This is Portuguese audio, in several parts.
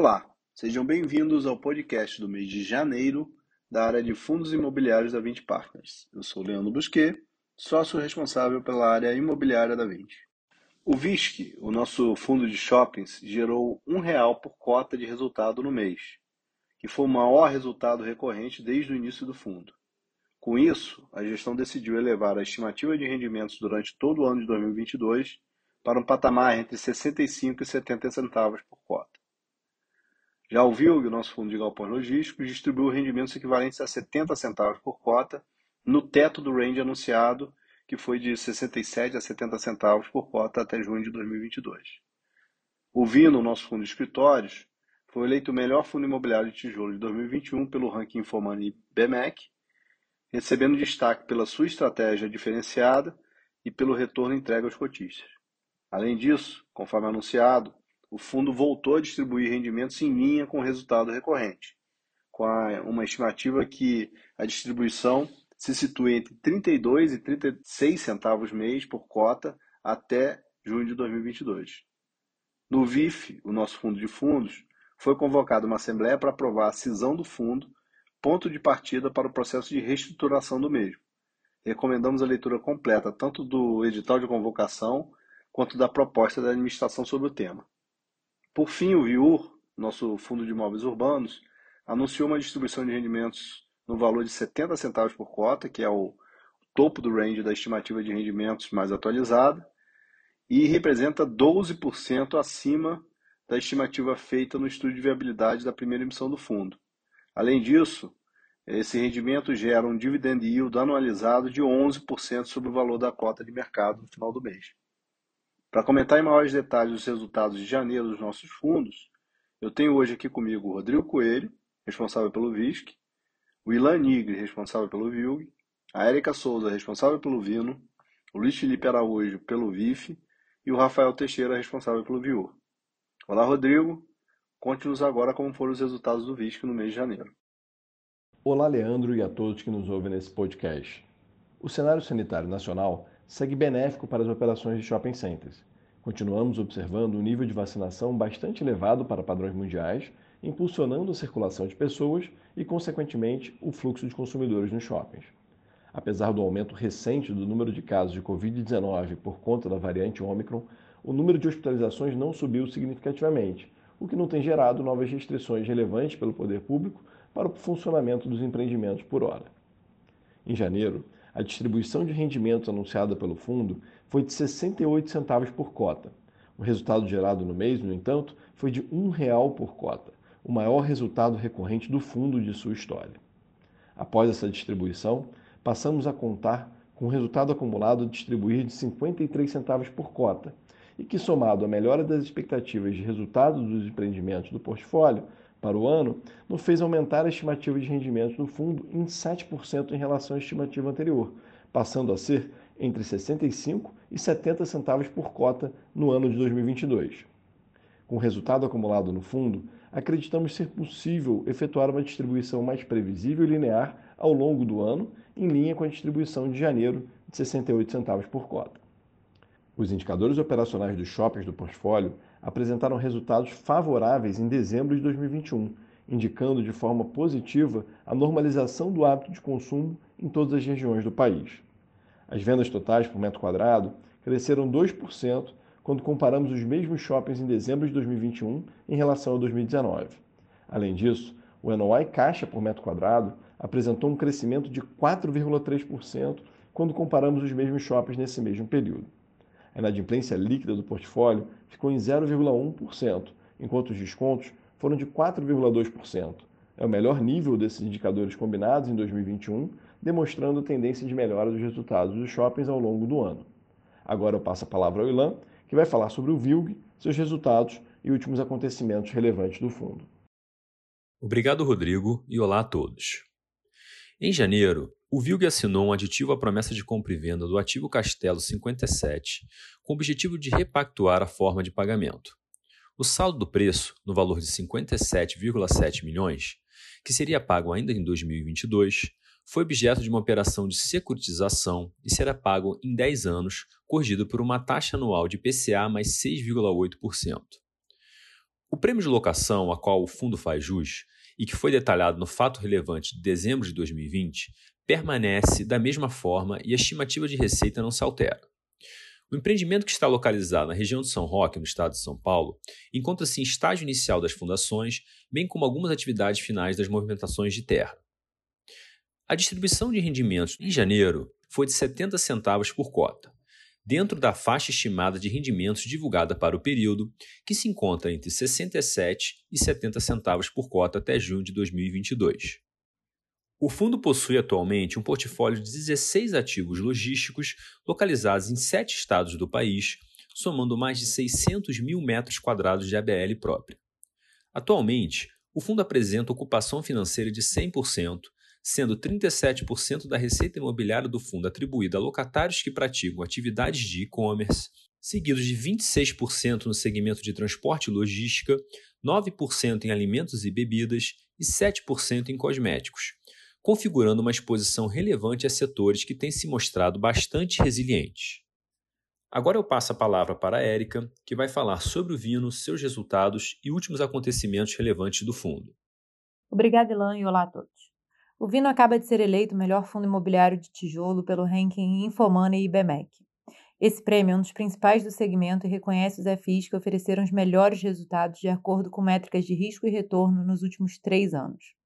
Olá, sejam bem-vindos ao podcast do mês de janeiro da área de fundos imobiliários da 20 Partners. Eu sou Leandro Busquet, sócio responsável pela área imobiliária da 20. O VISC, o nosso fundo de shoppings, gerou um real por cota de resultado no mês, que foi o maior resultado recorrente desde o início do fundo. Com isso, a gestão decidiu elevar a estimativa de rendimentos durante todo o ano de 2022 para um patamar entre 65 e 70 centavos por cota. Já o VILG, o nosso fundo de galpões logísticos, distribuiu rendimentos equivalentes a 70 centavos por cota no teto do range anunciado, que foi de 67 a 70 centavos por cota até junho de 2022. O VINO, nosso fundo de escritórios, foi eleito o melhor fundo imobiliário de tijolo de 2021 pelo ranking Informani BMEC, recebendo destaque pela sua estratégia diferenciada e pelo retorno entregue aos cotistas. Além disso, conforme anunciado, o fundo voltou a distribuir rendimentos em linha com o resultado recorrente, com uma estimativa que a distribuição se situa entre 32 e 36 centavos mês por cota até junho de 2022. No VIF, o nosso fundo de fundos, foi convocada uma assembleia para aprovar a cisão do fundo, ponto de partida para o processo de reestruturação do mesmo. Recomendamos a leitura completa tanto do edital de convocação quanto da proposta da administração sobre o tema. Por fim, o VIUR, nosso fundo de imóveis urbanos, anunciou uma distribuição de rendimentos no valor de 70 centavos por cota, que é o topo do range da estimativa de rendimentos mais atualizada, e representa 12% acima da estimativa feita no estudo de viabilidade da primeira emissão do fundo. Além disso, esse rendimento gera um dividend yield anualizado de 11% sobre o valor da cota de mercado no final do mês. Para comentar em maiores detalhes os resultados de janeiro dos nossos fundos, eu tenho hoje aqui comigo o Rodrigo Coelho, responsável pelo VISC, o Ilan Nigre, responsável pelo VILG, a Érica Souza, responsável pelo Vino, o Luiz Felipe Araújo, pelo VIF e o Rafael Teixeira, responsável pelo VIUR. Olá, Rodrigo. Conte-nos agora como foram os resultados do VISC no mês de janeiro. Olá, Leandro, e a todos que nos ouvem nesse podcast. O cenário sanitário nacional segue benéfico para as operações de shopping centers. Continuamos observando um nível de vacinação bastante elevado para padrões mundiais, impulsionando a circulação de pessoas e, consequentemente, o fluxo de consumidores nos shoppings. Apesar do aumento recente do número de casos de Covid-19 por conta da variante Omicron, o número de hospitalizações não subiu significativamente, o que não tem gerado novas restrições relevantes pelo poder público para o funcionamento dos empreendimentos por hora. Em janeiro, a distribuição de rendimentos anunciada pelo fundo foi de 68 centavos por cota. O resultado gerado no mês, no entanto, foi de R$ real por cota, o maior resultado recorrente do fundo de sua história. Após essa distribuição, passamos a contar com o resultado acumulado a distribuir de 53 centavos por cota, e que, somado à melhora das expectativas de resultado dos empreendimentos do portfólio para o ano, nos fez aumentar a estimativa de rendimentos do fundo em 7% em relação à estimativa anterior, passando a ser entre 65 e 70 centavos por cota no ano de 2022. Com o resultado acumulado no fundo, acreditamos ser possível efetuar uma distribuição mais previsível e linear ao longo do ano, em linha com a distribuição de janeiro de 68 centavos por cota. Os indicadores operacionais dos shoppings do portfólio apresentaram resultados favoráveis em dezembro de 2021, indicando de forma positiva a normalização do hábito de consumo em todas as regiões do país. As vendas totais por metro quadrado cresceram 2% quando comparamos os mesmos shoppings em dezembro de 2021 em relação a 2019. Além disso, o NOI caixa por metro quadrado apresentou um crescimento de 4,3% quando comparamos os mesmos shoppings nesse mesmo período. A inadimplência líquida do portfólio ficou em 0,1%, enquanto os descontos foram de 4,2%. É o melhor nível desses indicadores combinados em 2021, demonstrando a tendência de melhora dos resultados dos shoppings ao longo do ano. Agora eu passo a palavra ao Ilan, que vai falar sobre o VILG, seus resultados e últimos acontecimentos relevantes do fundo. Obrigado, Rodrigo, e olá a todos. Em janeiro, o VILG assinou um aditivo à promessa de compra e venda do ativo Castelo 57, com o objetivo de repactuar a forma de pagamento. O saldo do preço, no valor de 57,7 milhões, que seria pago ainda em 2022, foi objeto de uma operação de securitização e será pago em 10 anos, corrigido por uma taxa anual de PCA mais 6,8%. O prêmio de locação a qual o fundo faz jus e que foi detalhado no fato relevante de dezembro de 2020 permanece da mesma forma e a estimativa de receita não se altera. O empreendimento que está localizado na região de São Roque, no estado de São Paulo, encontra-se em estágio inicial das fundações, bem como algumas atividades finais das movimentações de terra. A distribuição de rendimentos em janeiro foi de 70 centavos por cota, dentro da faixa estimada de rendimentos divulgada para o período, que se encontra entre 67 e 70 centavos por cota até junho de 2022. O fundo possui atualmente um portfólio de 16 ativos logísticos localizados em sete estados do país, somando mais de 600 mil metros quadrados de ABL própria. Atualmente, o fundo apresenta ocupação financeira de 100%, sendo 37% da receita imobiliária do fundo atribuída a locatários que praticam atividades de e-commerce, seguidos de 26% no segmento de transporte e logística, 9% em alimentos e bebidas e 7% em cosméticos, configurando uma exposição relevante a setores que têm se mostrado bastante resilientes. Agora eu passo a palavra para a Érica, que vai falar sobre o Vino, seus resultados e últimos acontecimentos relevantes do fundo. Obrigada, Ilan, e olá a todos. O Vino acaba de ser eleito o melhor fundo imobiliário de tijolo pelo ranking Infomoney e BMEC. Esse prêmio é um dos principais do segmento e reconhece os FIs que ofereceram os melhores resultados de acordo com métricas de risco e retorno nos últimos três anos.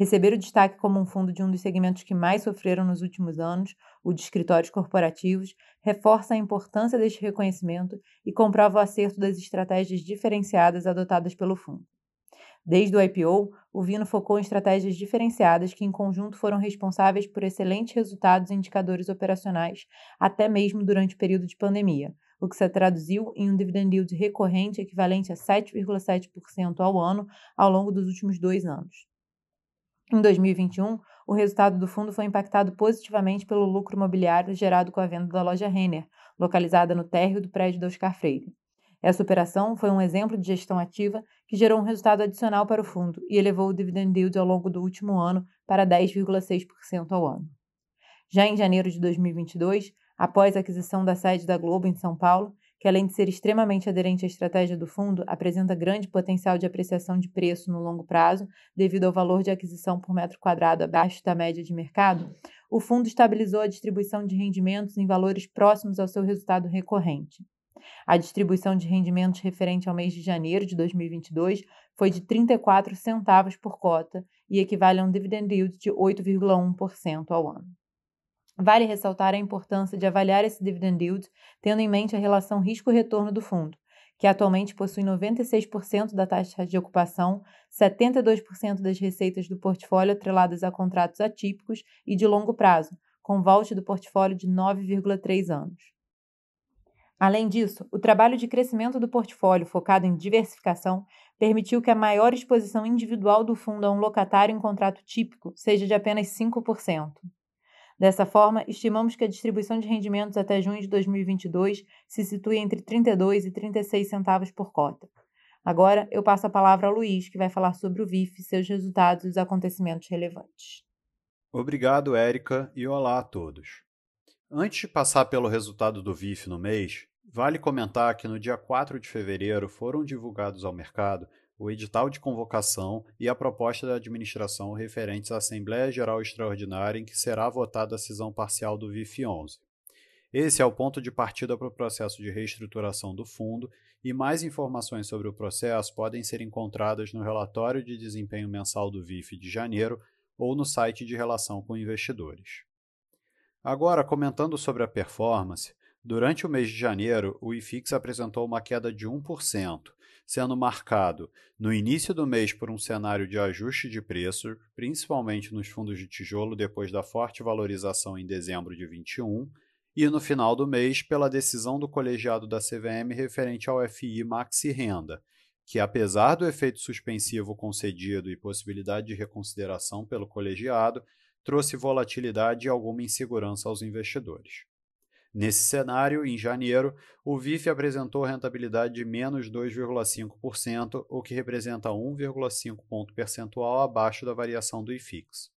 Receber o destaque como um fundo de um dos segmentos que mais sofreram nos últimos anos, o de escritórios corporativos, reforça a importância deste reconhecimento e comprova o acerto das estratégias diferenciadas adotadas pelo fundo. Desde o IPO, o Vino focou em estratégias diferenciadas que, em conjunto, foram responsáveis por excelentes resultados em indicadores operacionais, até mesmo durante o período de pandemia, o que se traduziu em um dividend yield recorrente equivalente a 7,7% ao ano ao longo dos últimos dois anos. Em 2021, o resultado do fundo foi impactado positivamente pelo lucro imobiliário gerado com a venda da loja Renner, localizada no térreo do prédio do Oscar Freire. Essa operação foi um exemplo de gestão ativa que gerou um resultado adicional para o fundo e elevou o dividend yield ao longo do último ano para 10,6% ao ano. Já em janeiro de 2022, após a aquisição da sede da Globo em São Paulo, que além de ser extremamente aderente à estratégia do fundo, apresenta grande potencial de apreciação de preço no longo prazo, devido ao valor de aquisição por metro quadrado abaixo da média de mercado, o fundo estabilizou a distribuição de rendimentos em valores próximos ao seu resultado recorrente. A distribuição de rendimentos referente ao mês de janeiro de 2022 foi de 34 centavos por cota e equivale a um dividend yield de 8,1% ao ano. Vale ressaltar a importância de avaliar esse dividend yield tendo em mente a relação risco-retorno do fundo, que atualmente possui 96% da taxa de ocupação, 72% das receitas do portfólio atreladas a contratos atípicos e de longo prazo, com vault do portfólio de 9,3 anos. Além disso, o trabalho de crescimento do portfólio focado em diversificação permitiu que a maior exposição individual do fundo a um locatário em contrato típico seja de apenas 5%. Dessa forma, estimamos que a distribuição de rendimentos até junho de 2022 se situe entre 32 e 36 centavos por cota. Agora eu passo a palavra ao Luiz, que vai falar sobre o VIF, seus resultados e os acontecimentos relevantes. Obrigado, Érica, e olá a todos. Antes de passar pelo resultado do VIF no mês, vale comentar que no dia 4 de fevereiro foram divulgados ao mercado o edital de convocação e a proposta da administração referentes à Assembleia Geral Extraordinária em que será votada a cisão parcial do VIF 11. Esse é o ponto de partida para o processo de reestruturação do fundo e mais informações sobre o processo podem ser encontradas no relatório de desempenho mensal do VIF de janeiro ou no site de relação com investidores. Agora, comentando sobre a performance, durante o mês de janeiro, o IFIX apresentou uma queda de 1%, sendo marcado no início do mês por um cenário de ajuste de preço, principalmente nos fundos de tijolo depois da forte valorização em dezembro de 21, e no final do mês pela decisão do colegiado da CVM referente ao FI Maxi Renda, que apesar do efeito suspensivo concedido e possibilidade de reconsideração pelo colegiado, trouxe volatilidade e alguma insegurança aos investidores. Nesse cenário, em janeiro, o VIF apresentou rentabilidade de menos 2,5%, o que representa 1,5 ponto percentual abaixo da variação do IFIX.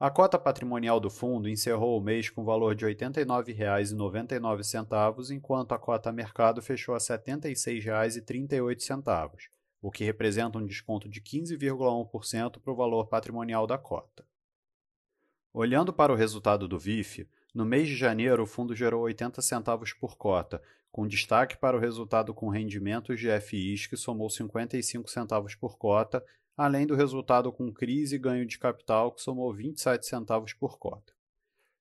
A cota patrimonial do fundo encerrou o mês com valor de R$ 89,99, enquanto a cota mercado fechou a R$ 76,38, o que representa um desconto de 15,1% para o valor patrimonial da cota. Olhando para o resultado do VIF, no mês de janeiro o fundo gerou 80 centavos por cota, com destaque para o resultado com rendimentos de FIs que somou 55 centavos por cota, além do resultado com crise e ganho de capital que somou 27 centavos por cota.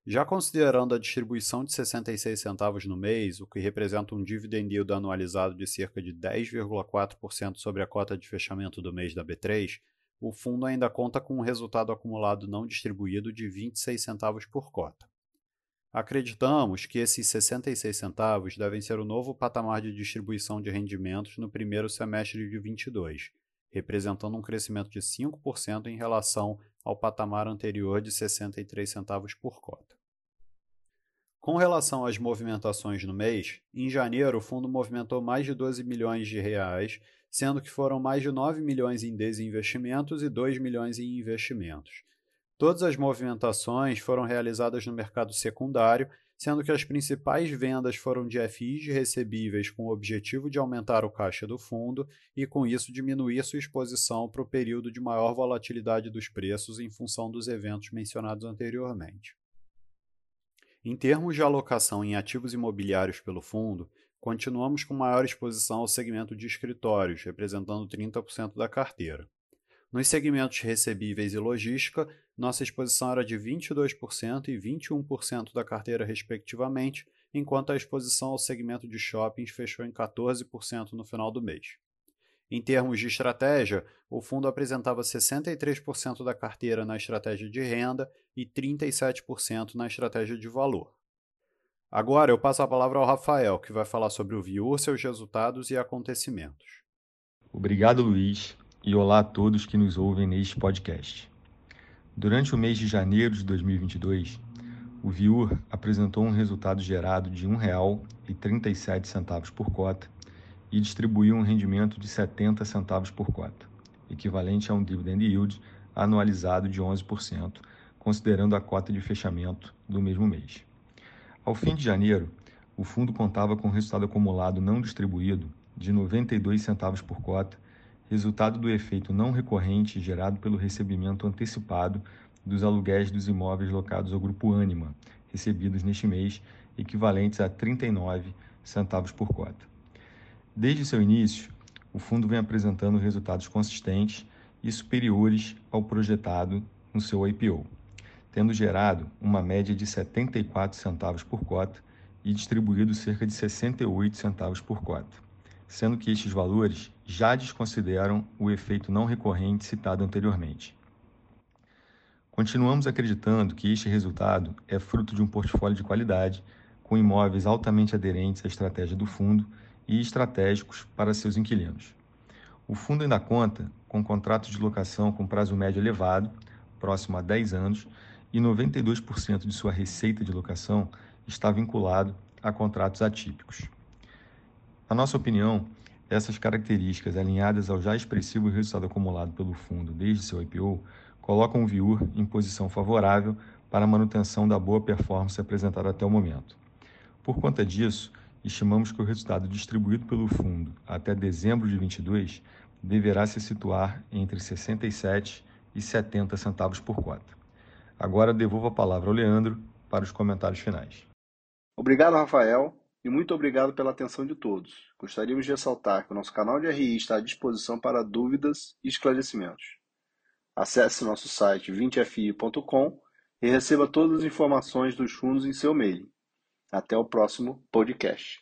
Já considerando a distribuição de 66 centavos no mês, o que representa um dividend yield anualizado de cerca de 10,4% sobre a cota de fechamento do mês da B3, o fundo ainda conta com um resultado acumulado não distribuído de 26 centavos por cota. Acreditamos que esses 66 centavos devem ser o novo patamar de distribuição de rendimentos no primeiro semestre de 22, representando um crescimento de 5% em relação ao patamar anterior de 63 centavos por cota. Com relação às movimentações no mês, em janeiro o fundo movimentou mais de 12 milhões de reais, sendo que foram mais de 9 milhões em desinvestimentos e 2 milhões em investimentos. Todas as movimentações foram realizadas no mercado secundário, sendo que as principais vendas foram de FIs recebíveis com o objetivo de aumentar o caixa do fundo e, com isso, diminuir sua exposição para o período de maior volatilidade dos preços em função dos eventos mencionados anteriormente. Em termos de alocação em ativos imobiliários pelo fundo, continuamos com maior exposição ao segmento de escritórios, representando 30% da carteira. Nos segmentos recebíveis e logística, nossa exposição era de 22% e 21% da carteira, respectivamente, enquanto a exposição ao segmento de shoppings fechou em 14% no final do mês. Em termos de estratégia, o fundo apresentava 63% da carteira na estratégia de renda e 37% na estratégia de valor. Agora eu passo a palavra ao Rafael, que vai falar sobre o VIU, seus resultados e acontecimentos. Obrigado, Luiz e olá a todos que nos ouvem neste podcast. Durante o mês de janeiro de 2022, o Viur apresentou um resultado gerado de R$ 1,37 por cota e distribuiu um rendimento de 70 centavos por cota, equivalente a um dividend yield anualizado de 11%, considerando a cota de fechamento do mesmo mês. Ao fim de janeiro, o fundo contava com resultado acumulado não distribuído de 92 centavos por cota resultado do efeito não recorrente gerado pelo recebimento antecipado dos aluguéis dos imóveis locados ao Grupo Anima, recebidos neste mês, equivalentes a 39 centavos por cota. Desde seu início, o fundo vem apresentando resultados consistentes e superiores ao projetado no seu IPO, tendo gerado uma média de 74 centavos por cota e distribuído cerca de 68 centavos por cota sendo que estes valores já desconsideram o efeito não recorrente citado anteriormente. Continuamos acreditando que este resultado é fruto de um portfólio de qualidade, com imóveis altamente aderentes à estratégia do fundo e estratégicos para seus inquilinos. O fundo ainda conta com contratos de locação com prazo médio elevado, próximo a 10 anos, e 92% de sua receita de locação está vinculado a contratos atípicos. Na nossa opinião, essas características, alinhadas ao já expressivo resultado acumulado pelo fundo desde seu IPO, colocam o Viur em posição favorável para a manutenção da boa performance apresentada até o momento. Por conta disso, estimamos que o resultado distribuído pelo fundo até dezembro de 22 deverá se situar entre 67 e 70 centavos por cota. Agora devolvo a palavra ao Leandro para os comentários finais. Obrigado, Rafael e muito obrigado pela atenção de todos. Gostaríamos de ressaltar que o nosso canal de RI está à disposição para dúvidas e esclarecimentos. Acesse nosso site 20fi.com e receba todas as informações dos fundos em seu e-mail. Até o próximo podcast.